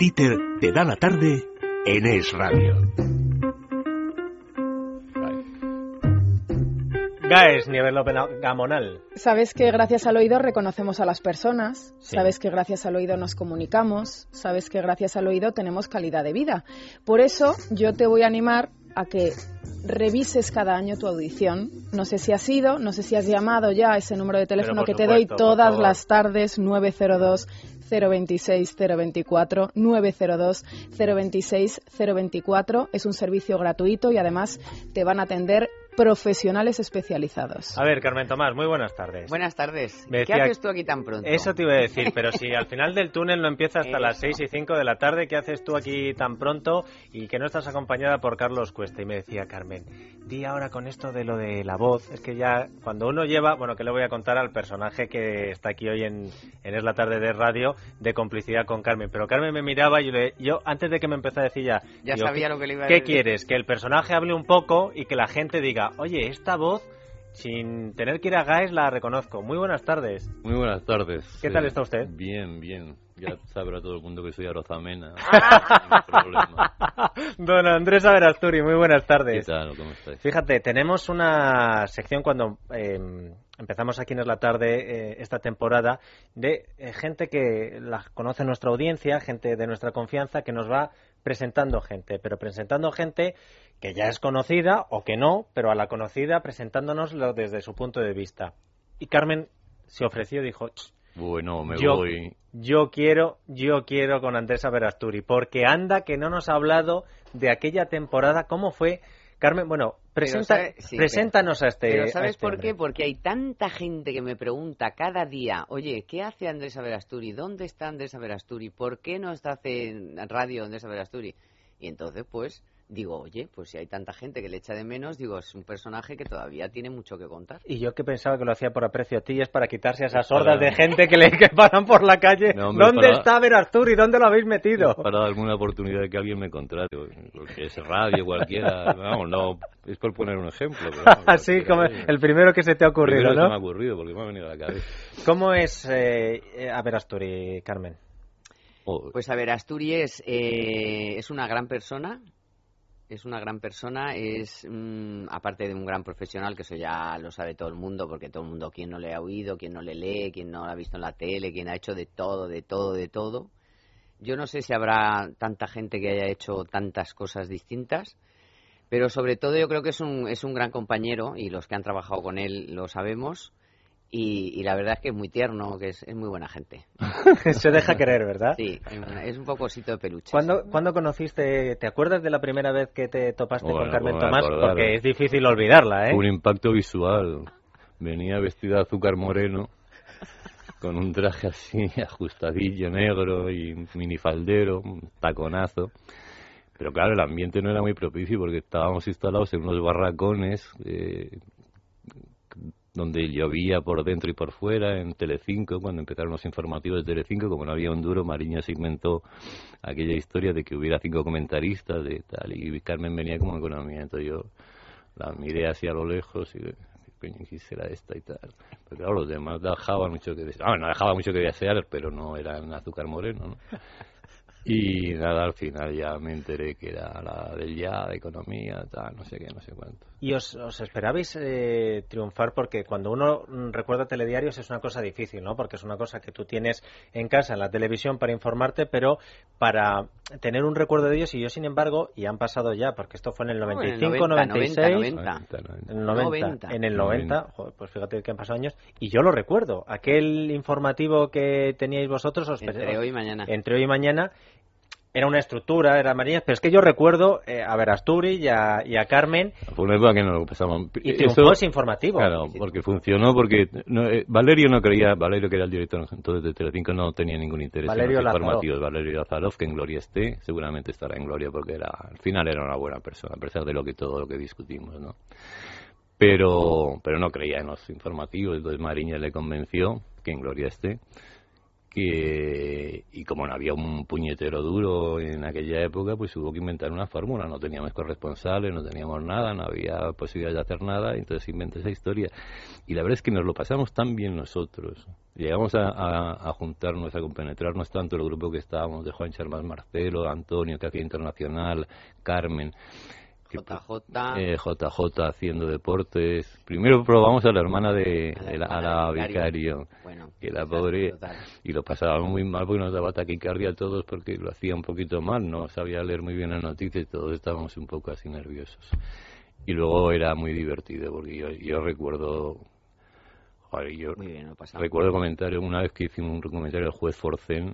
Dieter te da la tarde en Es Radio. Gaes, nivel gamonal. Sabes que gracias al oído reconocemos a las personas, sabes que gracias al oído nos comunicamos, sabes que gracias al oído tenemos calidad de vida. Por eso yo te voy a animar a que revises cada año tu audición. No sé si has ido, no sé si has llamado ya a ese número de teléfono que te doy todas las tardes, 902 026 024 902 026 024. Es un servicio gratuito y además te van a atender profesionales especializados. A ver, Carmen Tomás, muy buenas tardes. Buenas tardes. ¿Qué haces tú aquí tan pronto? Eso te iba a decir, pero si al final del túnel no empieza hasta las 6 y 5 de la tarde, ¿qué haces tú aquí tan pronto y que no estás acompañada por Carlos Cuesta? Y me decía, Carmen, di ahora con esto de lo de la voz, es que ya cuando uno lleva, bueno, que le voy a contar al personaje que está aquí hoy en, en Es la tarde de radio, de complicidad con Carmen, pero Carmen me miraba y yo, le, yo antes de que me empezara a decir ya, ya sabía lo que le iba a decir. ¿Qué quieres? Que el personaje hable un poco y que la gente diga, oye, esta voz, sin tener que ir a GAES, la reconozco. Muy buenas tardes. Muy buenas tardes. ¿Qué tal está usted? Bien, bien. Ya sabrá todo el mundo que soy Arozamena. Don Andrés Averasturi, muy buenas tardes. ¿Qué tal? ¿Cómo estáis? Fíjate, tenemos una sección cuando em, empezamos aquí en la tarde eh, esta temporada de eh, gente que la conoce nuestra audiencia, gente de nuestra confianza, que nos va presentando gente, pero presentando gente que ya es conocida o que no, pero a la conocida presentándonoslo desde su punto de vista. Y Carmen se ofreció y dijo, bueno, me yo, voy. Yo quiero, yo quiero con Andrés Verasturi, porque anda que no nos ha hablado de aquella temporada, cómo fue. Carmen, bueno, presenta, preséntanos a este. Pero ¿sabes este por qué? Porque hay tanta gente que me pregunta cada día, oye, ¿qué hace Andrés Averasturi? ¿Dónde está Andrés Averasturi? ¿Por qué no está en radio Andrés Averasturi? Y entonces, pues, digo, oye, pues si hay tanta gente que le echa de menos, digo, es un personaje que todavía tiene mucho que contar. Y yo que pensaba que lo hacía por aprecio a ti y es para quitarse a esas hordas de gente que le que paran por la calle. ¿Dónde está Verasturi? ¿Dónde lo habéis metido? Para dar alguna oportunidad de que alguien me contrate, porque es radio, cualquiera, vamos, no, es por poner un ejemplo. Así como el primero que se te ha ocurrido, ¿no? me ha ocurrido, porque me ha venido a la cabeza. ¿Cómo es eh, a Verasturi, Carmen? Oh. Pues a ver, Asturias eh, es una gran persona, es una gran persona, es mm, aparte de un gran profesional, que eso ya lo sabe todo el mundo, porque todo el mundo, quien no le ha oído, quien no le lee, quien no lo ha visto en la tele, quien ha hecho de todo, de todo, de todo. Yo no sé si habrá tanta gente que haya hecho tantas cosas distintas, pero sobre todo yo creo que es un, es un gran compañero y los que han trabajado con él lo sabemos. Y, la verdad es que es muy tierno, que es, muy buena gente. Se deja querer, ¿verdad? Sí, es un poco osito de peluche. ¿Cuándo, conociste, te acuerdas de la primera vez que te topaste con Carmen Tomás? Porque es difícil olvidarla, ¿eh? Un impacto visual. Venía vestida de azúcar moreno, con un traje así ajustadillo, negro y minifaldero, un taconazo. Pero claro, el ambiente no era muy propicio porque estábamos instalados en unos barracones eh, donde llovía por dentro y por fuera en Telecinco, cuando empezaron los informativos de Telecinco, como no había un duro, Mariña se inventó aquella historia de que hubiera cinco comentaristas de tal, y Carmen venía como economía, entonces yo la miré hacia lo lejos y coño, será esta y tal? Pero claro, los demás dejaban mucho que desear, no dejaba mucho que desear, pero no eran azúcar moreno, ¿no? Y nada, al final ya me enteré que era la del ya, de economía, tal, no sé qué, no sé cuánto. ¿Y os, esperabais eh, triunfar? Porque cuando uno recuerda telediarios es una cosa difícil, ¿no? Porque es una cosa que tú tienes en casa, en la televisión, para informarte, pero para tener un recuerdo de ellos, y yo, sin embargo, y han pasado ya, porque esto fue en el 95, 96, 90, en el 90, en el 90, pues fíjate que han pasado años, y yo lo recuerdo, aquel informativo que teníais vosotros, os entre hoy y mañana. Entre hoy y mañana, era una estructura, era María, pero es que yo recuerdo eh, a Verasturi y a, y a Carmen. Fue una época que no lo pensábamos. Y triunfó ese informativo. Claro, porque funcionó, porque eh, Valerio no creía, Valerio que era el director entonces de Telecinco no tenía ningún interés Valerio en los informativos. Valerio Lazarov, que en gloria esté, seguramente estará en gloria porque era, al final era una buena persona, a pesar de lo que todo lo que discutimos, ¿no? Pero, pero no creía en los informativos, entonces Mariña le convenció que en gloria esté que y como no había un puñetero duro en aquella época, pues hubo que inventar una fórmula. No teníamos corresponsales, no teníamos nada, no había posibilidad de hacer nada, entonces inventé esa historia. Y la verdad es que nos lo pasamos tan bien nosotros. Llegamos a, a, juntarnos, a compenetrarnos tanto el grupo que estábamos, de Juan Charmas Marcelo, Antonio, que hacía Internacional, Carmen JJ. Eh, JJ haciendo deportes. Primero probamos a la hermana de, a la, vicario, que la pobre, y lo pasaba muy mal porque nos daba taquicardia a todos porque lo hacía un poquito mal, no sabía leer muy bien las noticias y todos estábamos un poco así nerviosos. Y luego era muy divertido porque yo, yo recuerdo yo recuerdo comentario una vez que hicimos un comentario del juez Forcén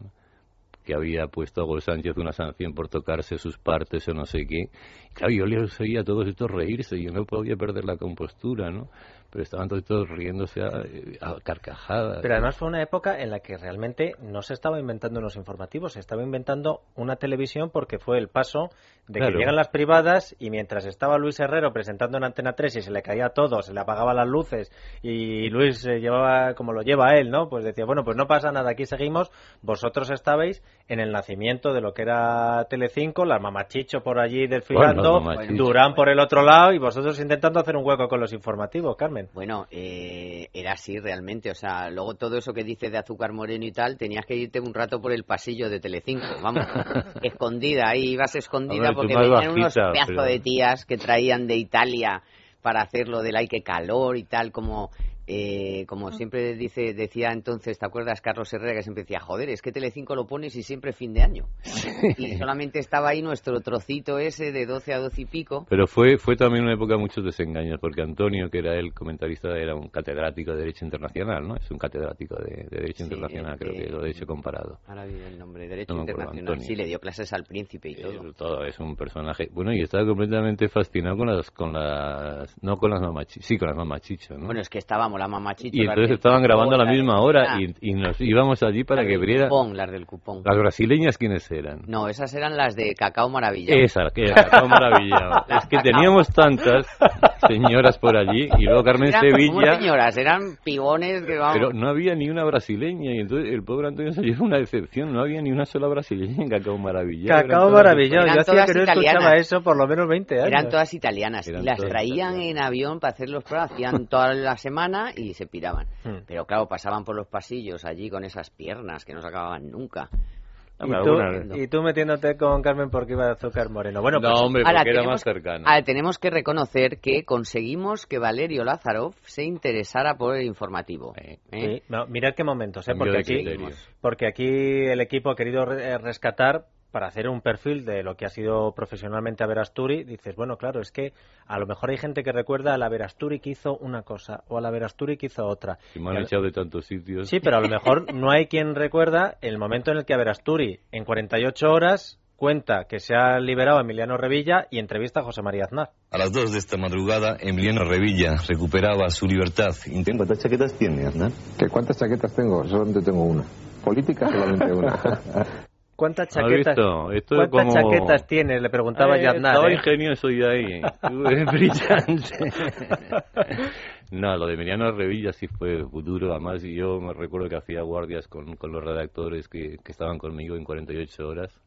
que había puesto a Gol Sánchez una sanción por tocarse sus partes o no sé qué. Claro, yo les oía a todos estos reírse yo no podía perder la compostura, ¿no? Pero estaban todos riéndose a, carcajadas. Pero además fue una época en la que realmente no se estaba inventando unos informativos, se estaba inventando una televisión porque fue el paso de que llegan las privadas y mientras estaba Luis Herrero presentando en Antena 3 y se le caía todo, se le apagaban las luces y Luis llevaba como lo lleva él, ¿no? Pues decía, bueno, pues no pasa nada, aquí seguimos, vosotros estabais en el nacimiento de lo que era Telecinco, la mamachicho por allí desfilando, Durán por el otro lado y vosotros intentando hacer un hueco con los informativos, Carmen. Bueno, eh, era así realmente. O sea, luego todo eso que dice de azúcar moreno y tal, tenías que irte un rato por el pasillo de Telecinco, vamos, escondida. Ahí ibas escondida porque venían unos pedazos de tías que traían de Italia para hacerlo del ay que calor y tal, como eh, como siempre dice, decía entonces, ¿te acuerdas Carlos Herrera que siempre decía, joder, es que Telecinco lo pones y siempre fin de año? Y solamente estaba ahí nuestro trocito ese de 12 a 12 y pico. Pero fue, fue también una época de muchos desengaños, porque Antonio, que era el comentarista, era un catedrático de Derecho Internacional, ¿no? Es un catedrático de, Derecho Internacional, creo que lo de hecho comparado. Ahora viene el nombre, Derecho Internacional. Sí, le dio clases al príncipe y todo. todo. Es un personaje. Bueno, y estaba completamente fascinado con las, con las, no con las mamachichas, sí, con las mamachichas, ¿no? Bueno, es que estábamos la Y entonces estaban grabando a la misma hora y, nos íbamos allí para que abriera. las del cupón. ¿Las brasileñas quiénes eran? No, esas eran las de Cacao Maravilla. Esa, que Cacao Maravilla. es que teníamos tantas señoras por allí y luego Carmen Sevilla. señoras, eran pibones que vamos. Pero no había ni una brasileña y entonces el pobre Antonio se llevó una decepción. No había ni una sola brasileña en Cacao Maravilla. Cacao Maravilla. Yo hacía que no escuchaba eso por lo menos 20 años. Eran todas italianas y las traían en avión para hacer los pruebas. Hacían toda la semana y se piraban. Hmm. Pero claro, pasaban por los pasillos allí con esas piernas que no se acababan nunca. ¿Y, tú, metiéndote con Carmen porque iba de azúcar moreno. Bueno, no, pues, hombre, porque era más cercano. Ahora, tenemos que reconocer que conseguimos que Valerio Lázaro se interesara por el informativo. ¿eh? mirad qué momentos, ¿eh? porque, aquí, porque aquí el equipo ha querido rescatar para hacer un perfil de lo que ha sido profesionalmente a Verasturi, dices, bueno, claro, es que a lo mejor hay gente que recuerda a la Verasturi que hizo una cosa o a la Verasturi que hizo otra. Y me han echado de tantos sitios. Sí, pero a lo mejor no hay quien recuerda el momento en el que a Verasturi, en 48 horas, cuenta que se ha liberado Emiliano Revilla y entrevista a José María Aznar. A las 2 de esta madrugada, Emiliano Revilla recuperaba su libertad. ¿Cuántas chaquetas tiene, Aznar? ¿Qué, ¿Cuántas chaquetas tengo? Solamente tengo una. Política solamente una. ¿Cuántas chaquetas, ¿cuántas chaquetas tienes? Le preguntaba yo a Aznar. Estaba ¿eh? ingenioso y ahí. brillante. no, lo de Emiliano Revilla sí fue duro. Además, yo me recuerdo que hacía guardias con, con los redactores que, que estaban conmigo en 48 horas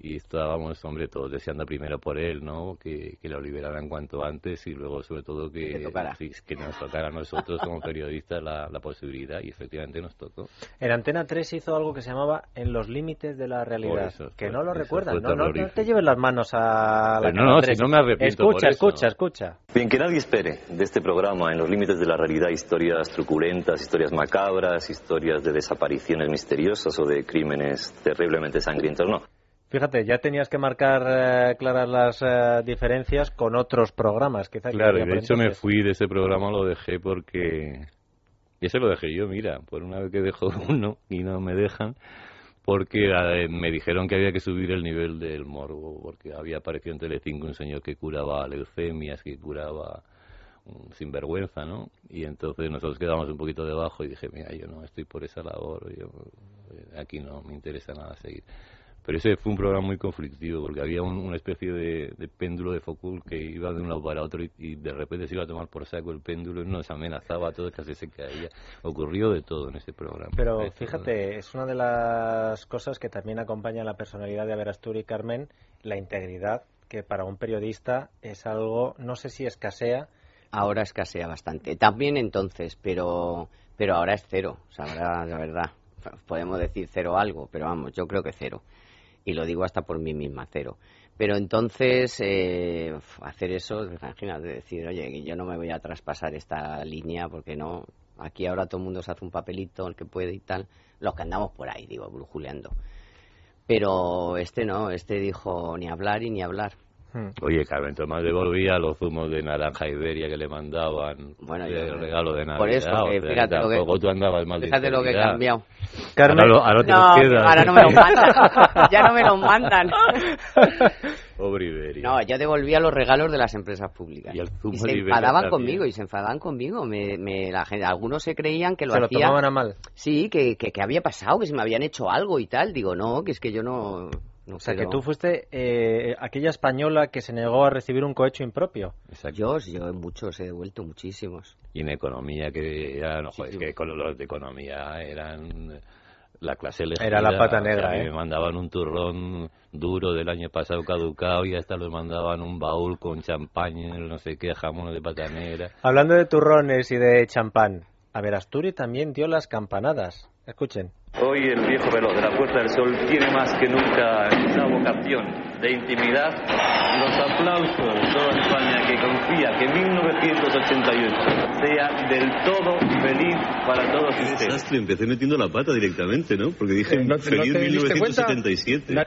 y estábamos, hombre, todos deseando primero por él, ¿no? Que, que lo liberaran cuanto antes y luego, sobre todo, que, que, nos tocara a nosotros como periodistas la, la, posibilidad y efectivamente nos tocó. En Antena 3 hizo algo que se llamaba En los límites de la realidad, que no lo recuerdas, no, no, te lleves las manos a la No, no, si no me arrepiento Escucha, escucha, escucha. Bien, que nadie espere de este programa En los límites de la realidad historias truculentas, historias macabras, historias de desapariciones misteriosas o de crímenes terriblemente sangrientos, no. Fíjate, ya tenías que marcar eh, claras las eh, diferencias con otros programas, quizás. Claro, y de hecho me fui de ese programa, lo dejé porque... Y ese lo dejé yo, mira, por una vez que dejo uno y no me dejan, porque eh, me dijeron que había que subir el nivel del morbo, porque había aparecido en Telecinco un señor que curaba leucemias, que curaba sin sinvergüenza, ¿no? Y entonces nosotros quedamos un poquito debajo y dije, mira, yo no estoy por esa labor, yo aquí no me interesa nada seguir Pero ese fue un programa muy conflictivo, porque había una especie de, péndulo de Foucault que iba de un lado para otro y, de repente se iba a tomar por saco el péndulo y nos amenazaba a todos, casi se caía. Ocurrió de todo en ese programa. Pero fíjate, es una de las cosas que también acompaña la personalidad de Averastur y Carmen, la integridad, que para un periodista es algo, no sé si escasea. Ahora escasea bastante. También entonces, pero, pero ahora es cero. O sea, ahora, la verdad, podemos decir cero algo, pero vamos, yo creo que cero y lo digo hasta por mí misma, cero. Pero entonces, eh, hacer eso, imagínate, decir, oye, yo no me voy a traspasar esta línea porque no, aquí ahora todo el mundo se hace un papelito, el que puede y tal, los que andamos por ahí, digo, brujuleando. Pero este no, este dijo ni hablar y ni hablar. Hmm. Oye, Carmen Tomás devolvía los zumos de naranja Iberia que le mandaban bueno, el regalo de Navidad. Por eso, fíjate lo que, tú andabas mal Fíjate lo que he cambiado. Carmen, ahora, no, ahora no me lo mandan. ya no me lo mandan. Pobre Iberia. No, yo devolvía los regalos de las empresas públicas. Y, el zumo se enfadaban conmigo, y se enfadaban conmigo. Me, me, la gente, algunos se creían que lo se hacía... lo tomaban a mal. Sí, que, que, que había pasado, que se me habían hecho algo y tal. Digo, no, que es que yo no o sea, que tú fuiste eh, aquella española que se negó a recibir un cohecho impropio. Yo, yo muchos he devuelto, muchísimos. Y en economía, que eran, no, es que con los de economía eran la clase elegida. Era la pata negra, ¿eh? Me mandaban un turrón duro del año pasado caducado y hasta los mandaban un baúl con champaña, no sé qué, jamón de pata negra. Hablando de turrones y de champán, a ver, Asturi también dio las campanadas. Escuchen. Hoy el viejo reloj de la Puerta del Sol tiene más que nunca esa vocación de intimidad. Los aplausos de toda España que confía que 1988 sea del todo feliz para todos ustedes. Desastre, empecé metiendo la pata directamente, ¿no? Porque dije eh, no, feliz 1977.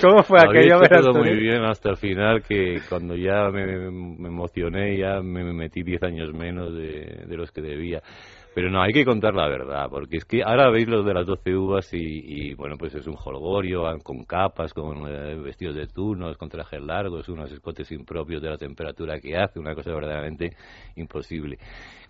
¿Cómo fue aquello? Todo muy bien hasta el final que cuando ya me, me emocioné ya me metí 10 años menos de, de los que debía. Pero no, hay que contar la verdad, porque es que ahora veis los de las 12 uvas y, bueno, pues es un holgorio, van con capas, con eh, vestidos de turnos, con trajes largos, unos escotes impropios de la temperatura que hace, una cosa verdaderamente imposible.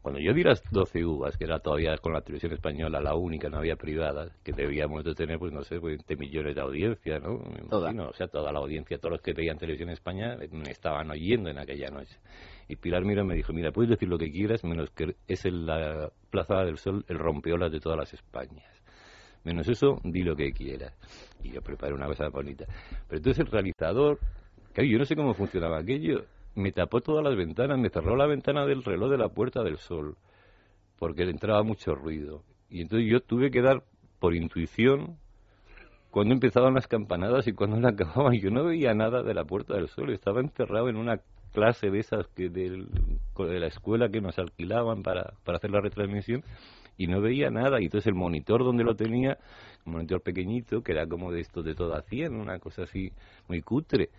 Cuando yo di las 12 uvas, que era todavía con la televisión española la única, no había privada, que debíamos de tener, pues no sé, 20 pues, millones de audiencia, ¿no? Toda. o sea, toda la audiencia, todos los que veían televisión España me estaban oyendo en aquella noche. Y Pilar Mira me dijo, mira, puedes decir lo que quieras, menos que es en la Plaza del Sol el rompeolas de todas las Españas. Menos eso, di lo que quieras. Y yo preparé una cosa bonita. Pero entonces el realizador, que yo no sé cómo funcionaba aquello, me tapó todas las ventanas, me cerró la ventana del reloj de la Puerta del Sol, porque le entraba mucho ruido. Y entonces yo tuve que dar por intuición cuando empezaban las campanadas y cuando la acababan. Yo no veía nada de la Puerta del Sol, estaba encerrado en una clase de esas que de la escuela que nos alquilaban para, para hacer la retransmisión y no veía nada. Y entonces el monitor donde lo tenía, un monitor pequeñito, que era como de esto de toda 100, una cosa así muy cutre,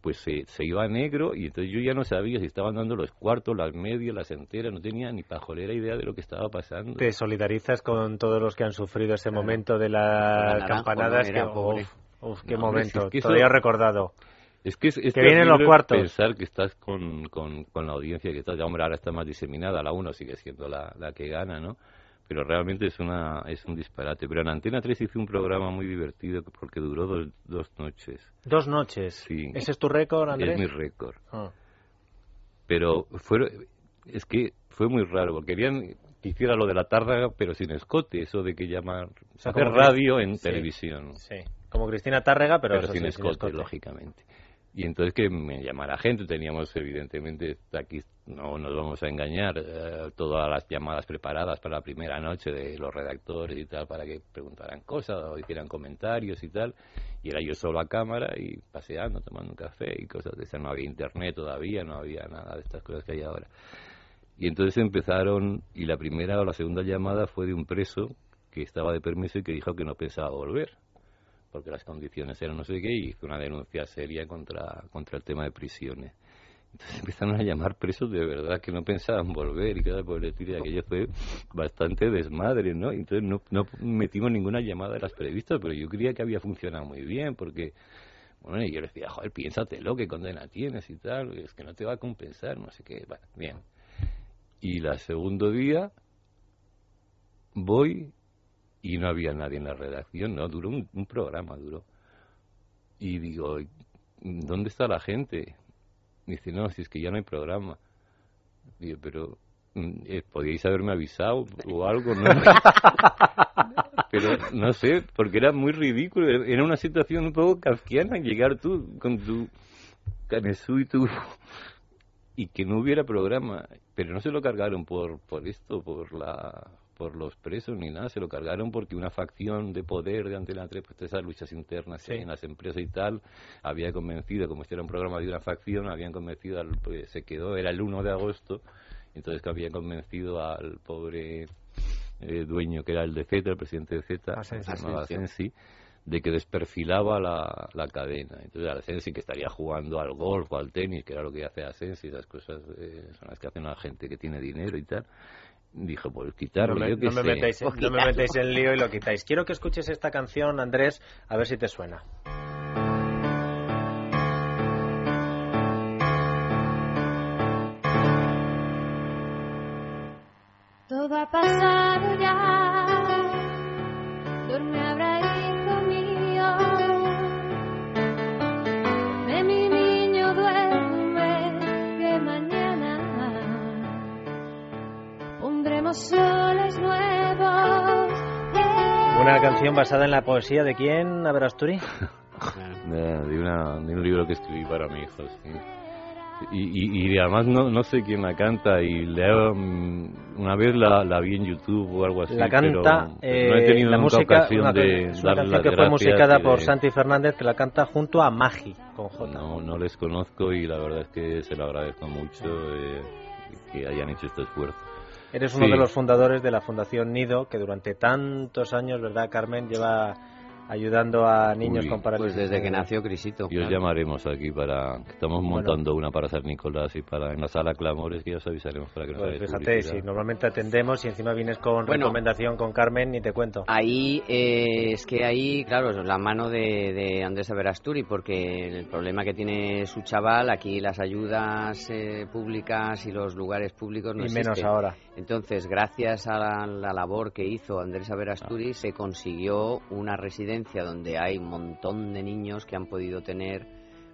pues se, se iba a negro y entonces yo ya no sabía si estaban dando los cuartos, las medias, las enteras, no tenía ni pajolera idea de lo que estaba pasando. ¿Te solidarizas con todos los que han sufrido ese momento de las campanadas? que, uf, qué momento, todavía recordado. Es que es, que vienen los cuartos. pensar que estás con, con, la audiencia que estás, ya hombre, ahora está más diseminada, la 1 sigue siendo la, la que gana, ¿no? Pero realmente es una es un disparate. Pero en Antena 3 hice un programa muy divertido porque duró dos, dos noches. ¿Dos noches? Sí. ¿Ese es tu récord, Andrés? Es mi récord. Ah. Pero fue, es que fue muy raro, porque querían que hiciera lo de la tarde pero sin escote, eso de que llaman hacer radio en televisión. Sí, como Cristina Tárrega, pero, sin, escote, lógicamente. Y entonces que me llamara gente, teníamos evidentemente, aquí no nos vamos a engañar, eh, todas las llamadas preparadas para la primera noche de los redactores y tal, para que preguntaran cosas o hicieran comentarios y tal. Y era yo solo a cámara y paseando, tomando un café y cosas de esas. No había internet todavía, no había nada de estas cosas que hay ahora. Y entonces empezaron, y la primera o la segunda llamada fue de un preso que estaba de permiso y que dijo que no pensaba volver porque las condiciones eran no sé qué, y hizo una denuncia seria contra, contra el tema de prisiones. Entonces empezaron a llamar presos de verdad que no pensaban volver y cada por el estilo aquello fue bastante desmadre, ¿no? Entonces no, no metimos ninguna llamada de las previstas, pero yo creía que había funcionado muy bien porque, bueno, y yo le decía, joder, piénsatelo, qué condena tienes y tal, es que no te va a compensar, no sé qué, bueno, bien. Y la segundo día voy y no había nadie en la redacción, no, duró un, un programa, duró. Y digo, ¿dónde está la gente? Dice, no, si es que ya no hay programa. Digo, pero mm, eh, podíais haberme avisado o algo, ¿no? pero no sé, porque era muy ridículo, era una situación un poco kafkiana llegar tú con tu canesú y tu y que no hubiera programa, pero no se lo cargaron por por esto, por la por los presos ni nada, se lo cargaron porque una facción de poder de Antena 3, pues esas luchas internas en las empresas y tal, había convencido, como este era un programa de una facción, habían convencido, al, pues se quedó, era el 1 de agosto, entonces que habían convencido al pobre eh, dueño que era el de Z, el presidente de Z, se llamaba Asensi, de que desperfilaba la, la cadena. Entonces Asensi que estaría jugando al golf o al tenis, que era lo que hace Asensi, esas cosas eh, son las que hacen la gente que tiene dinero y tal, dijo, pues quitarlo, no me, yo qué no me Pues no me en lío y lo quitáis. Quiero que escuches esta canción, Andrés, a ver si te suena. Canción basada en la poesía de quién, Averasturi? de, de una, de un libro que escribí para mi hijo, sí. Y, y, y además no, no sé quién la canta y leo, mm, una vez la, la vi en YouTube o algo así. La canta pero, no he eh, tenido la nunca música, ocasión una, de es una canción que fue musicada por Santi Fernández, que la canta junto a Magi, con J. No, no les conozco y la verdad es que se lo agradezco mucho eh, que hayan hecho este esfuerzo. Eres uno Sí. de los fundadores de la Fundación Nido, que durante tantos años, ¿verdad, Carmen? Lleva ayudando a niños Uy, con parálisis. Pues desde que nació Crisito. Y os claro. llamaremos aquí para... que Estamos montando una para San Nicolás y para en la sala Clamores que ya os avisaremos para que nos Pues fíjate, si normalmente atendemos y encima vienes con Bueno. recomendación con Carmen, ni te cuento. Ahí eh, es que ahí, claro, es la mano de, de Andrés Averasturi, porque el problema que tiene su chaval, aquí las ayudas eh, públicas y los lugares públicos no y menos existen. ahora. Entonces, gracias a la, la labor que hizo Andrés Averasturi, se consiguió una residencia donde hay un montón de niños que han podido tener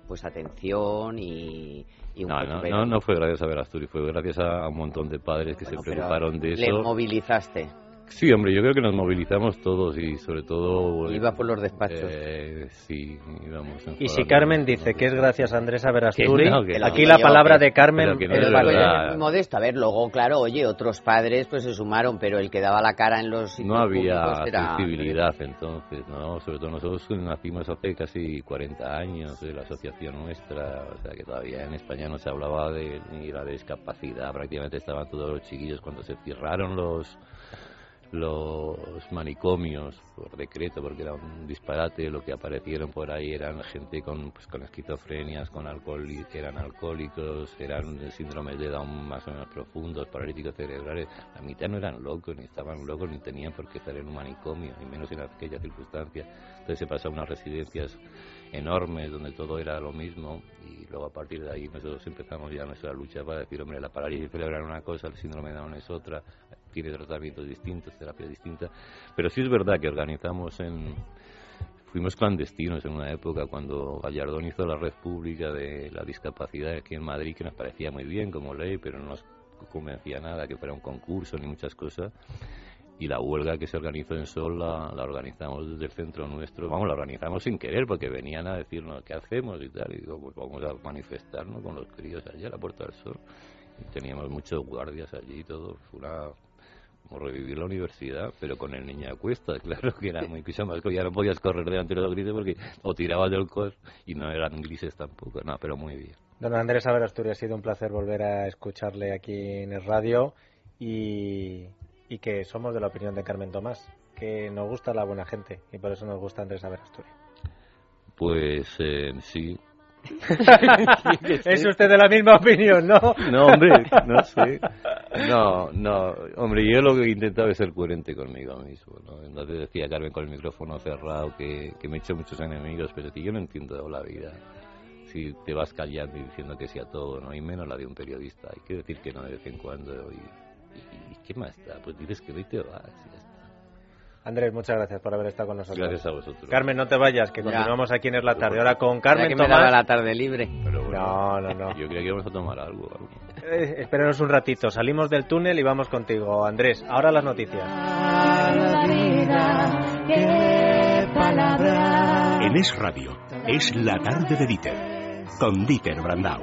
pues atención y, y un No, no, no, no fue gracias a Verasturi, fue gracias a un montón de padres que Bueno, se preocuparon de Le eso. movilizaste. Sí, hombre, yo creo que nos movilizamos todos y sobre todo... Iba por los despachos. eh, sí, íbamos en Y si Carmen dice que es gracias a Andrés Averasturi, no, no. aquí la Yo, palabra que- de Carmen pero que no es modesto. A ver, luego, claro, oye, otros padres pues se sumaron, pero el que daba la cara en los No había era... accesibilidad entonces, ¿no? Sobre todo nosotros nacimos hace casi 40 años de la asociación nuestra, o sea que todavía en España no se hablaba de ni la discapacidad, prácticamente estaban todos los chiquillos cuando se cerraron los los manicomios por decreto porque era un disparate lo que aparecieron por ahí eran gente con pues con esquizofrenias con alcohol eran alcohólicos eran síndromes de Down más o menos profundos paralíticos cerebrales. La mitad no eran locos ni estaban locos ni tenían por qué estar en un manicomio y menos en aquella circunstancia. Entonces se pasó a unas residencias enormes donde todo era lo mismo y luego a partir de ahí nosotros empezamos ya nuestra lucha para decir hombre la parálisis cerebral es una cosa el síndrome de Down es otra tiene tratamientos distintos terapias distintas pero sí es verdad que organizamos en fuimos clandestinos en una época cuando Gallardón hizo la red pública de la discapacidad aquí en Madrid que nos parecía muy bien como ley pero no nos convencía nada que fuera un concurso ni muchas cosas y la huelga que se organizó en Sol la, organizamos desde el centro nuestro. Vamos, la organizamos sin querer porque venían a decirnos qué hacemos y tal. Y digo, pues vamos a manifestarnos con los críos allá a la Puerta del Sol. Y teníamos muchos guardias allí y todo. Fue una, como revivir la universidad, pero con el niño a cuestas, claro que era muy cosa más. Ya no podías correr delante de los grises porque o tirabas del cos y no eran grises tampoco. No, pero muy bien. Don Andrés Averasturi, ha sido un placer volver a escucharle aquí en el radio y, y que somos de la opinión de Carmen Tomás, que nos gusta la buena gente y por eso nos gusta Andrés Averasturi. Pues eh, sí. es usted de la misma opinión, ¿no? No, hombre, no sé. No, no, hombre, yo lo que he intentado es ser coherente conmigo mismo, ¿no? Entonces decía Carmen con el micrófono cerrado que, que me he hecho muchos enemigos, pero que yo no entiendo la vida. Si te vas callando y diciendo que sí a todo, ¿no? Y menos la de un periodista. Hay que decir que no de vez en cuando. ¿Y, y, y qué más da? Pues dices que no y te vas. y ya está. Andrés, muchas gracias por haber estado con nosotros. Gracias a vosotros. Carmen, no te vayas, que Ya. continuamos aquí en Es la Tarde. Ahora con Carmen que me Tomás. daba la tarde libre. Pero bueno, No, no, no. Yo creía que íbamos a tomar algo. algo. Eh, espéranos un ratito. Salimos del túnel y vamos contigo, Andrés. Ahora las noticias. La vida, qué palabra. En Es Radio, es la tarde de Dieter, con Dieter Brandau.